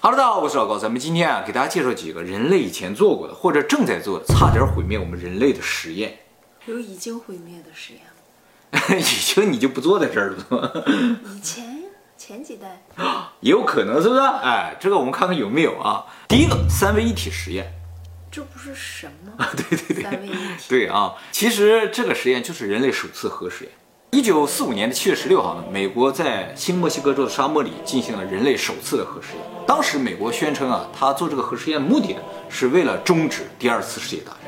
Hello，大家好，我是老高，咱们今天啊给大家介绍几个人类以前做过的或者正在做的差点毁灭我们人类的实验。有已经毁灭的实验吗 已吗？经你就不坐在这儿了吗？以前前几代 也有可能是不是？哎，这个我们看看有没有啊。第一个三位一体实验，这不是神吗？对对对，三位一体。对啊，其实这个实验就是人类首次核实验。一九四五年的七月十六号呢，美国在新墨西哥州的沙漠里进行了人类首次的核试验。当时美国宣称啊，他做这个核试验的目的呢，是为了终止第二次世界大战。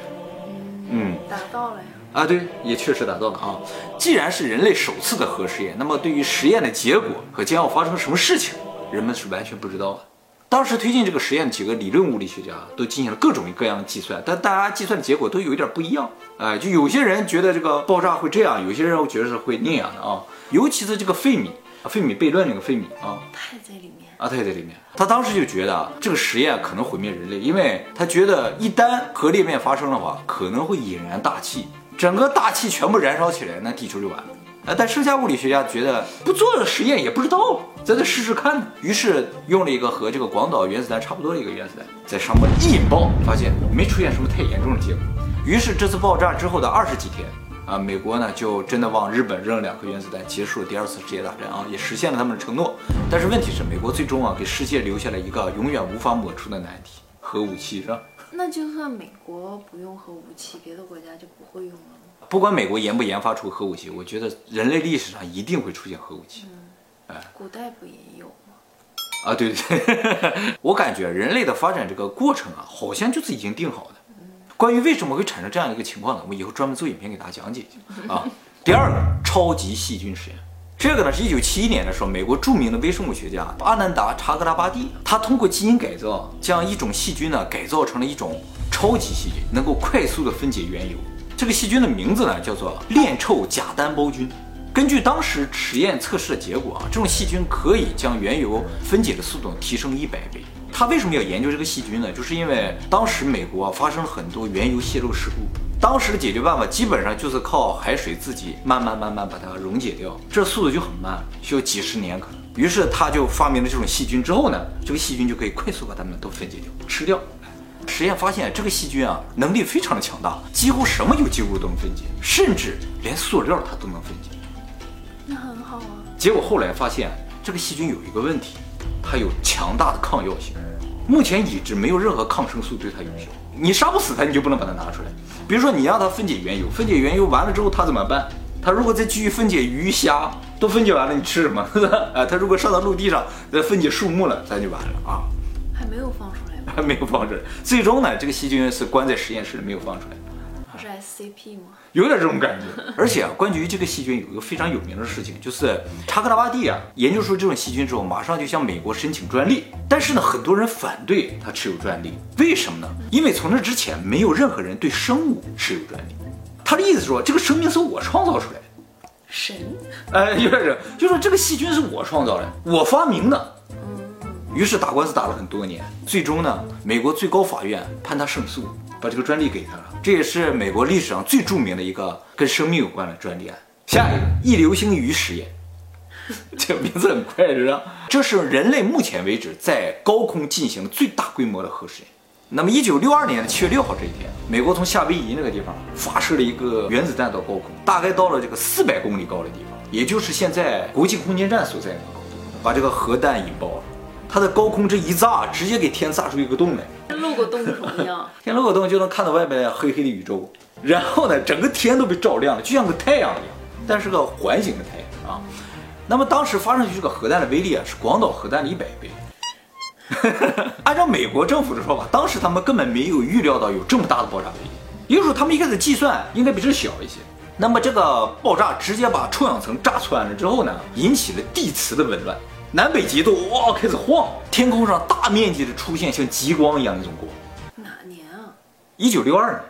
嗯，达到了呀。啊，对，也确实达到了啊。既然是人类首次的核试验，那么对于实验的结果和将要发生什么事情，人们是完全不知道的。当时推进这个实验几个理论物理学家都进行了各种各样的计算，但大家计算的结果都有一点不一样。哎，就有些人觉得这个爆炸会这样，有些人觉得是会那样的啊。尤其是这个费米，费米悖论那个费米啊，他也在里面。啊，他也在里面。他当时就觉得啊，这个实验可能毁灭人类，因为他觉得一旦核裂变发生的话，可能会引燃大气，整个大气全部燃烧起来，那地球就完了。啊，但剩下物理学家觉得不做实验也不知道，咱再试试看。于是用了一个和这个广岛原子弹差不多的一个原子弹，在上面一引爆，发现没出现什么太严重的结果。于是这次爆炸之后的二十几天，啊，美国呢就真的往日本扔了两颗原子弹，结束了第二次世界大战啊，也实现了他们的承诺。但是问题是，美国最终啊给世界留下了一个永远无法抹除的难题——核武器，是吧？那就算美国不用核武器，别的国家就不会用了吗？不管美国研不研发出核武器，我觉得人类历史上一定会出现核武器。古代不也有吗？啊，对 对对，我感觉人类的发展这个过程啊，好像就是已经定好的。关于为什么会产生这样一个情况呢？我以后专门做影片给大家讲解一下啊。第二个，超级细菌实验，这个呢是一九七一年的时候，美国著名的微生物学家阿南达查格拉巴蒂，他通过基因改造，将一种细菌呢改造成了一种超级细菌，能够快速的分解原油。这个细菌的名字呢叫做链臭假单胞菌。根据当时实验测试的结果啊，这种细菌可以将原油分解的速度提升一百倍。他为什么要研究这个细菌呢？就是因为当时美国发生了很多原油泄漏事故，当时的解决办法基本上就是靠海水自己慢慢慢慢把它溶解掉，这速度就很慢，需要几十年可能。于是他就发明了这种细菌之后呢，这个细菌就可以快速把它们都分解掉，吃掉。实验发现，这个细菌啊能力非常的强大，几乎什么有机物都能分解，甚至连塑料它都能分解。那很好啊。结果后来发现，这个细菌有一个问题，它有强大的抗药性。目前已知没有任何抗生素对它有效，你杀不死它，你就不能把它拿出来。比如说你让它分解原油，分解原油完了之后它怎么办？它如果再继续分解鱼虾，都分解完了，你吃什么？啊，它如果上到陆地上再分解树木了，咱就完了啊。还没有放出？还没有放出来。最终呢，这个细菌是关在实验室里没有放出来。不是 SCP 吗？有点这种感觉。而且啊，关于这个细菌有一个非常有名的事情，就是查克拉巴蒂啊研究出这种细菌之后，马上就向美国申请专利。但是呢，很多人反对他持有专利，为什么呢？因为从那之前没有任何人对生物持有专利。他的意思说，这个生命是我创造出来的。神？哎，有点这，就说这个细菌是我创造的，我发明的。于是打官司打了很多年，最终呢，美国最高法院判他胜诉，把这个专利给他了。这也是美国历史上最著名的一个跟生命有关的专利案。下一个一流星雨实验，这个名字很快，是吧？这是人类目前为止在高空进行最大规模的核实验。那么，一九六二年的七月六号这一天，美国从夏威夷那个地方发射了一个原子弹到高空，大概到了这个四百公里高的地方，也就是现在国际空间站所在的高度，把这个核弹引爆了。它的高空这一炸，直接给天炸出一个洞来，跟漏个洞一样。天漏个洞就能看到外面黑黑的宇宙，然后呢，整个天都被照亮了，就像个太阳一样，但是个环形的太阳啊。那么当时发射出这个核弹的威力啊，是广岛核弹的一百倍。按照美国政府的说法，当时他们根本没有预料到有这么大的爆炸威力，也就是说他们一开始计算应该比这小一些。那么这个爆炸直接把臭氧层炸穿了之后呢，引起了地磁的紊乱。南北极都哇开始晃，天空上大面积的出现像极光一样一种光。哪年啊？一九六二年，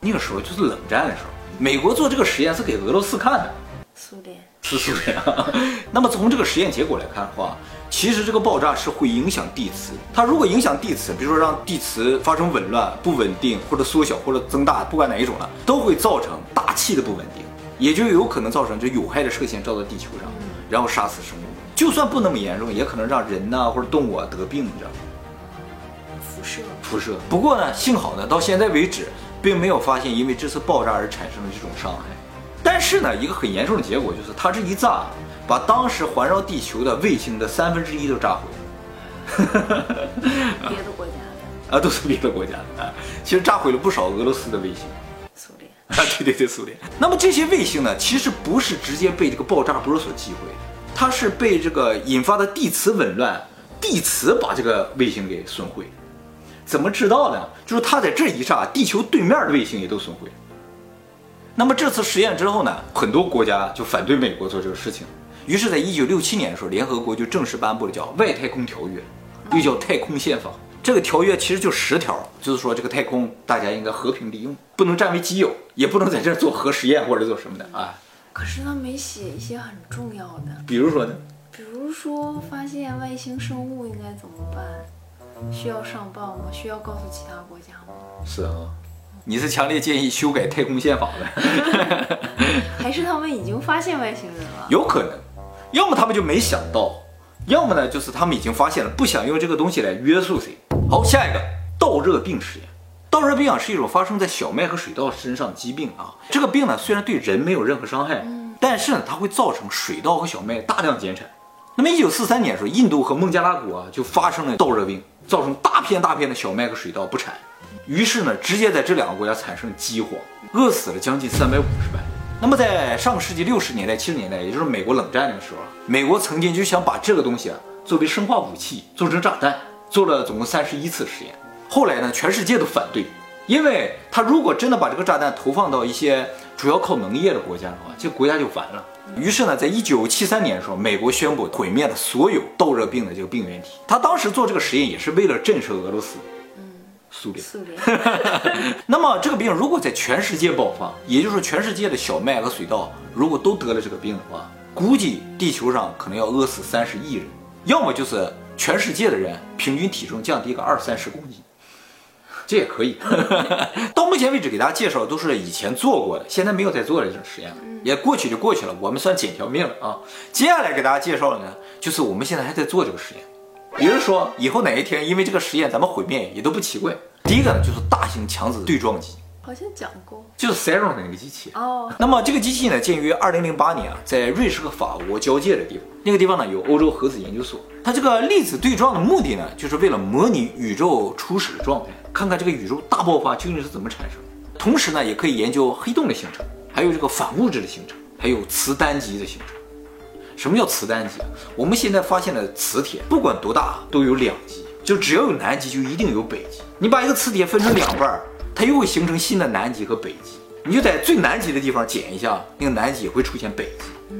那个时候就是冷战的时候。美国做这个实验是给俄罗斯看的，苏联是苏联。那么从这个实验结果来看的话，其实这个爆炸是会影响地磁。它如果影响地磁，比如说让地磁发生紊乱、不稳定或者缩小或者增大，不管哪一种呢，都会造成大气的不稳定，也就有可能造成这有害的射线照到地球上，然后杀死生物。就算不那么严重，也可能让人呐或者动物啊得病，你知道吗？辐射。辐射。不过呢，幸好呢，到现在为止，并没有发现因为这次爆炸而产生的这种伤害。但是呢，一个很严重的结果就是，它这一炸，把当时环绕地球的卫星的三分之一都炸毁了。别的国家的 啊，都是别的国家的啊。其实炸毁了不少俄罗斯的卫星。苏联啊，对对对，苏联。那么这些卫星呢，其实不是直接被这个爆炸波所击毁。它是被这个引发的地磁紊乱，地磁把这个卫星给损毁。怎么知道呢？就是它在这一炸，地球对面的卫星也都损毁。那么这次实验之后呢，很多国家就反对美国做这个事情。于是，在一九六七年的时候，联合国就正式颁布了叫《外太空条约》，又叫《太空宪法》。这个条约其实就十条，就是说这个太空大家应该和平利用，不能占为己有，也不能在这做核实验或者做什么的啊。可是他没写一些很重要的，比如说呢？比如说发现外星生物应该怎么办？需要上报吗？需要告诉其他国家吗？是啊，你是强烈建议修改太空宪法的，还是他们已经发现外星人了？有可能，要么他们就没想到，要么呢就是他们已经发现了，不想用这个东西来约束谁。好，下一个倒热病实验。倒热病啊是一种发生在小麦和水稻身上的疾病啊。这个病呢虽然对人没有任何伤害，但是呢它会造成水稻和小麦大量减产。那么一九四三年的时候，印度和孟加拉国啊就发生了倒热病，造成大片大片的小麦和水稻不产。于是呢，直接在这两个国家产生饥荒，饿死了将近三百五十万。那么在上个世纪六十年代、七十年代，也就是美国冷战那个时候，美国曾经就想把这个东西啊作为生化武器，做成炸弹，做了总共三十一次实验。后来呢，全世界都反对，因为他如果真的把这个炸弹投放到一些主要靠农业的国家的话，这个国家就完了。于是呢，在一九七三年的时候，美国宣布毁灭了所有豆热病的这个病原体。他当时做这个实验也是为了震慑俄罗斯，嗯，苏联。苏联。那么这个病如果在全世界爆发，也就是说全世界的小麦和水稻如果都得了这个病的话，估计地球上可能要饿死三十亿人，要么就是全世界的人平均体重降低个二三十公斤。这也可以。到目前为止，给大家介绍的都是以前做过的，现在没有在做这种实验了，也过去就过去了。我们算捡条命了啊！接下来给大家介绍的呢，就是我们现在还在做这个实验。比如说，以后哪一天因为这个实验咱们毁灭也都不奇怪。第一个呢，就是大型强子对撞机，好像讲过，就是 Cern 的那个机器哦。那么这个机器呢，建于二零零八年啊，在瑞士和法国交界的地方，那个地方呢有欧洲核子研究所。它这个粒子对撞的目的呢，就是为了模拟宇宙初始的状态。看看这个宇宙大爆发究竟是怎么产生，同时呢，也可以研究黑洞的形成，还有这个反物质的形成，还有磁单极的形成。什么叫磁单极？我们现在发现的磁铁，不管多大都有两极，就只要有南极就一定有北极。你把一个磁铁分成两半，它又会形成新的南极和北极。你就在最南极的地方剪一下，那个南极也会出现北极，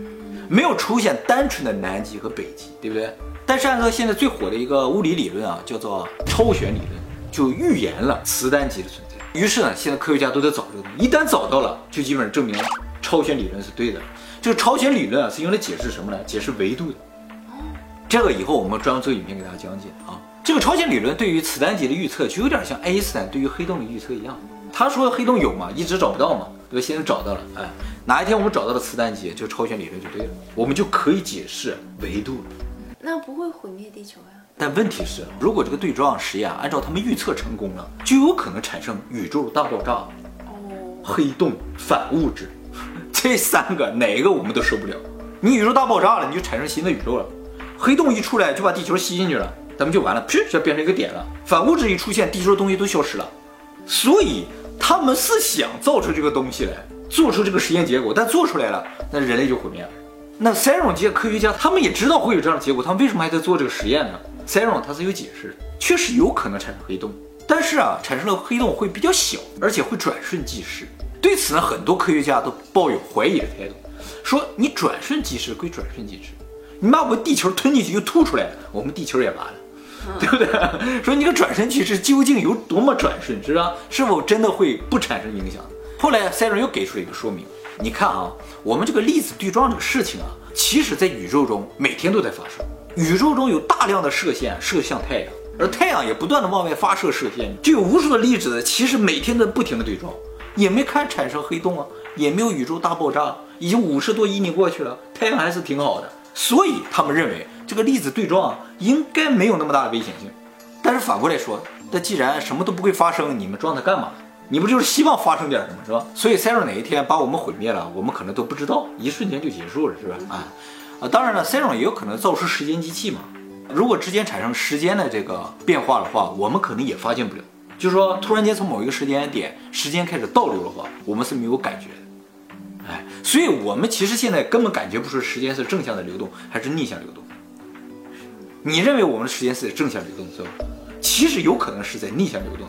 没有出现单纯的南极和北极，对不对？但是按照现在最火的一个物理理论啊，叫做超弦理论。就预言了磁单极的存在，于是呢，现在科学家都在找这个东西，一旦找到了，就基本上证明超弦理论是对的。这个超弦理论啊，是用来解释什么呢？解释维度的。这个以后我们专门做影片给大家讲解啊。这个超弦理论对于磁单极的预测，就有点像爱因斯坦对于黑洞的预测一样。他说黑洞有嘛，一直找不到嘛，对吧？现在找到了，哎，哪一天我们找到了磁单极，这个超弦理论就对了，我们就可以解释维度了。那不会毁灭地球呀？但问题是，如果这个对撞实验按照他们预测成功了，就有可能产生宇宙大爆炸、哦，黑洞、反物质，这三个哪一个我们都受不了。你宇宙大爆炸了，你就产生新的宇宙了；黑洞一出来就把地球吸进去了，咱们就完了，噗，就变成一个点了。反物质一出现，地球的东西都消失了。所以他们是想造出这个东西来，做出这个实验结果，但做出来了，那人类就毁灭了。那 CERN 这些科学家他们也知道会有这样的结果，他们为什么还在做这个实验呢？CERN 它是有解释的，确实有可能产生黑洞，但是啊，产生了黑洞会比较小，而且会转瞬即逝。对此呢，很多科学家都抱有怀疑的态度，说你转瞬即逝归转瞬即逝，你把我们地球吞进去又吐出来，我们地球也完了，对不对？说你个转瞬即逝究竟有多么转瞬，是吧？是否真的会不产生影响？后来 CERN 又给出了一个说明，你看啊，我们这个粒子对撞这个事情啊，其实在宇宙中每天都在发生。宇宙中有大量的射线射向太阳，而太阳也不断的往外发射射线，就有无数的粒子，其实每天在不停的对撞，也没看产生黑洞啊，也没有宇宙大爆炸，已经五十多亿年过去了，太阳还是挺好的，所以他们认为这个粒子对撞应该没有那么大的危险性。但是反过来说，那既然什么都不会发生，你们装它干嘛？你不就是希望发生点什么，是吧？所以 Serum 哪一天把我们毁灭了，我们可能都不知道，一瞬间就结束了，是吧？啊啊，当然了，Serum 也有可能造出时间机器嘛。如果之间产生时间的这个变化的话，我们可能也发现不了。就是说，突然间从某一个时间点，时间开始倒流的话，我们是没有感觉的。哎，所以我们其实现在根本感觉不出时间是正向的流动还是逆向流动。你认为我们的时间是在正向流动，是吧？其实有可能是在逆向流动，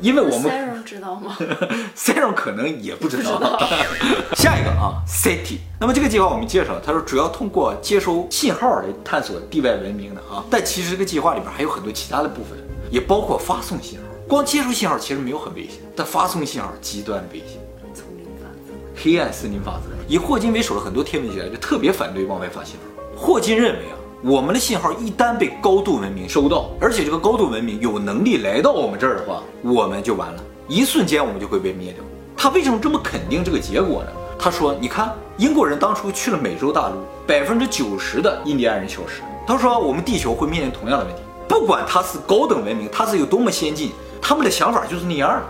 因为我们 Serum 知道吗？Serum 可能也不知道。下一个啊，SETI。那么这个计划我们介绍，他说主要通过接收信号来探索地外文明的啊。但其实这个计划里边还有很多其他的部分，也包括发送信号。光接收信号其实没有很危险，但发送信号极端危险。丛林法则。黑暗森林法则。以霍金为首的很多天文学家就特别反对往外发信号。霍金认为啊，我们的信号一旦被高度文明收到，而且这个高度文明有能力来到我们这儿的话，我们就完了，一瞬间我们就会被灭掉。他为什么这么肯定这个结果呢？他说：“你看，英国人当初去了美洲大陆，百分之九十的印第安人消失。他说我们地球会面临同样的问题，不管它是高等文明，它是有多么先进，他们的想法就是那样的。”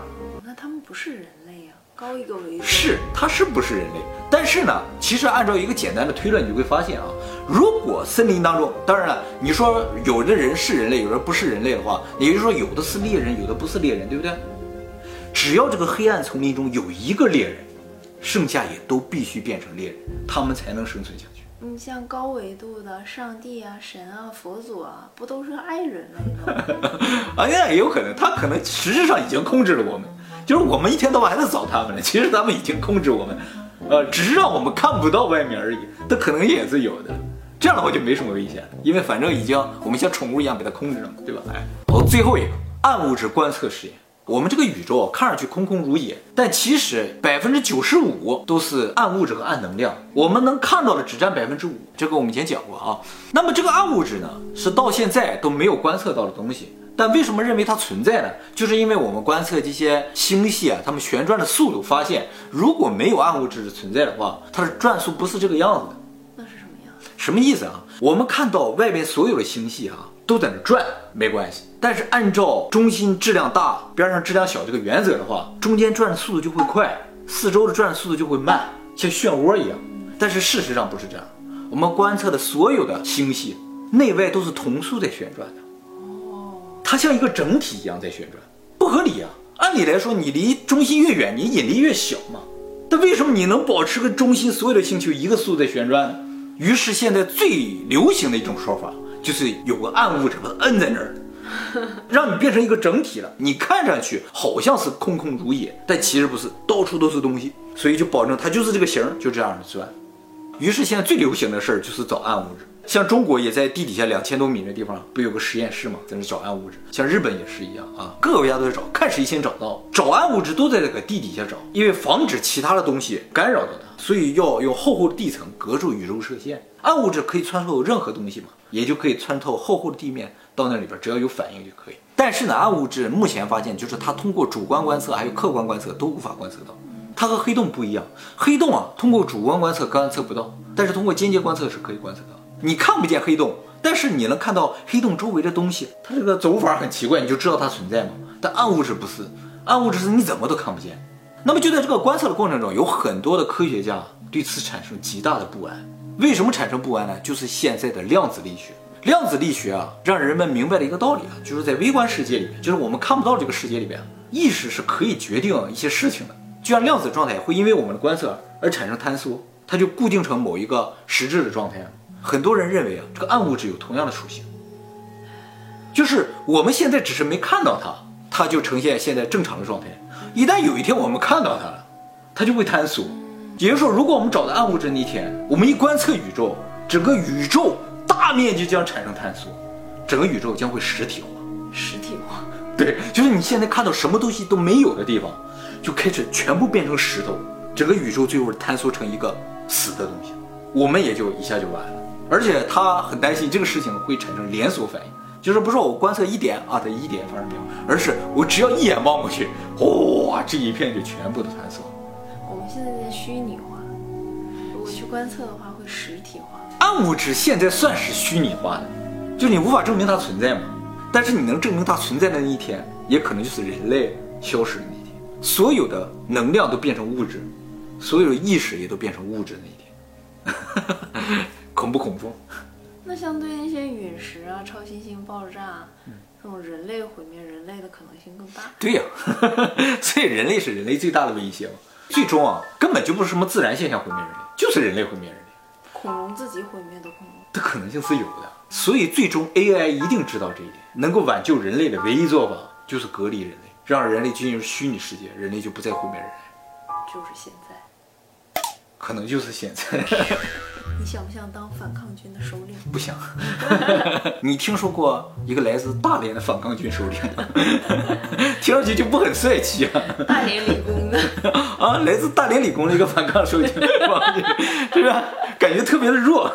那他们不是人类呀、高一个维度。是，他是不是人类？但是呢，其实按照一个简单的推论，你就会发现啊，如果森林当中，当然了，你说有的人是人类，有的不是人类的话，也就是说有的是猎人，有的不是猎人，对不对？只要这个黑暗丛林中有一个猎人，剩下也都必须变成猎人，他们才能生存下去。你像高维度的上帝啊、神啊、佛祖啊，不都是爱人类吗？啊，那也有可能，他可能实质上已经控制了我们，就是我们一天到晚还在找他们呢，其实他们已经控制我们，呃，只是让我们看不到外面而已，这可能也是有的。这样的话就没什么危险，因为反正已经我们像宠物一样被它控制了嘛，对吧？哎，好，最后一个暗物质观测实验。我们这个宇宙看上去空空如也，但其实百分之九十五都是暗物质和暗能量，我们能看到的只占百分之五。这个我们以前讲过啊。那么这个暗物质呢，是到现在都没有观测到的东西。但为什么认为它存在呢？就是因为我们观测这些星系啊，它们旋转的速度，发现如果没有暗物质的存在的话，它的转速不是这个样子的。什么？意思啊？我们看到外边所有的星系啊都在那转，没关系。但是按照中心质量大，边上质量小这个原则的话，中间转的速度就会快，四周的转速度就会慢，像漩涡一样。但是事实上不是这样，我们观测的所有的星系内外都是同速在旋转的，哦它像一个整体一样在旋转，不合理啊！按理来说，你离中心越远，你引力越小嘛。但为什么你能保持跟中心所有的星球一个速度在旋转呢？于是现在最流行的一种说法就是有个暗物质把它摁在那儿，让你变成一个整体了。你看上去好像是空空如也，但其实不是，到处都是东西，所以就保证它就是这个形儿，就这样的转。于是现在最流行的事儿就是找暗物质，像中国也在地底下两千多米的地方不有个实验室吗？在那找暗物质，像日本也是一样啊，各个国家都在找，看谁先找到。找暗物质都在这个地底下找，因为防止其他的东西干扰到它，所以要用厚厚的地层隔住宇宙射线。暗物质可以穿透任何东西嘛，也就可以穿透厚厚的地面到那里边，只要有反应就可以。但是呢，暗物质目前发现就是它通过主观观测还有客观观测都无法观测到。它和黑洞不一样，黑洞啊，通过主观观测观测不到，但是通过间接观测是可以观测到。你看不见黑洞，但是你能看到黑洞周围的东西，它这个走法很奇怪，你就知道它存在嘛。但暗物质不是，暗物质是你怎么都看不见。那么就在这个观测的过程中，有很多的科学家对此产生极大的不安。为什么产生不安呢？就是现在的量子力学。量子力学啊，让人们明白了一个道理啊，就是在微观世界里面，就是我们看不到这个世界里边，意识是可以决定一些事情的。就像量子状态会因为我们的观测而产生坍缩，它就固定成某一个实质的状态了。很多人认为啊，这个暗物质有同样的属性，就是我们现在只是没看到它，它就呈现现在正常的状态。一旦有一天我们看到它了，它就会坍缩。也就是说，如果我们找到暗物质那天，我们一观测宇宙，整个宇宙大面积将产生坍缩，整个宇宙将会实体化。实体化。对，就是你现在看到什么东西都没有的地方，就开始全部变成石头，整个宇宙最后坍缩成一个死的东西，我们也就一下就完了。而且他很担心这个事情会产生连锁反应，就是不是我观测一点啊，它一点发生变化，而是我只要一眼望过去，哇，这一片就全部都坍缩。我们现在在虚拟化，如果去观测的话，会实体化。暗物质现在算是虚拟化的，就你无法证明它存在嘛。但是你能证明它存在的那一天，也可能就是人类消失的那一天，所有的能量都变成物质，所有的意识也都变成物质的那一天，恐不恐怖？那相对那些陨石啊、超新星爆炸，这种人类毁灭人类的可能性更大。对呀、所以人类是人类最大的威胁嘛。最终啊，根本就不是什么自然现象毁灭人类，就是人类毁灭人类。恐龙自己毁灭的恐龙，的可能性是有的，所以最终 AI 一定知道这一点，能够挽救人类的唯一做法就是隔离人类，让人类进入虚拟世界，人类就不再毁灭人类，就是现在。可能就是现在 你想不想当反抗军的首领？不想。你听说过一个来自大连的反抗军首领吗？听上去就不很帅气啊！大连理工的，啊，来自大连理工的一个反抗首领，是不是？感觉特别的弱。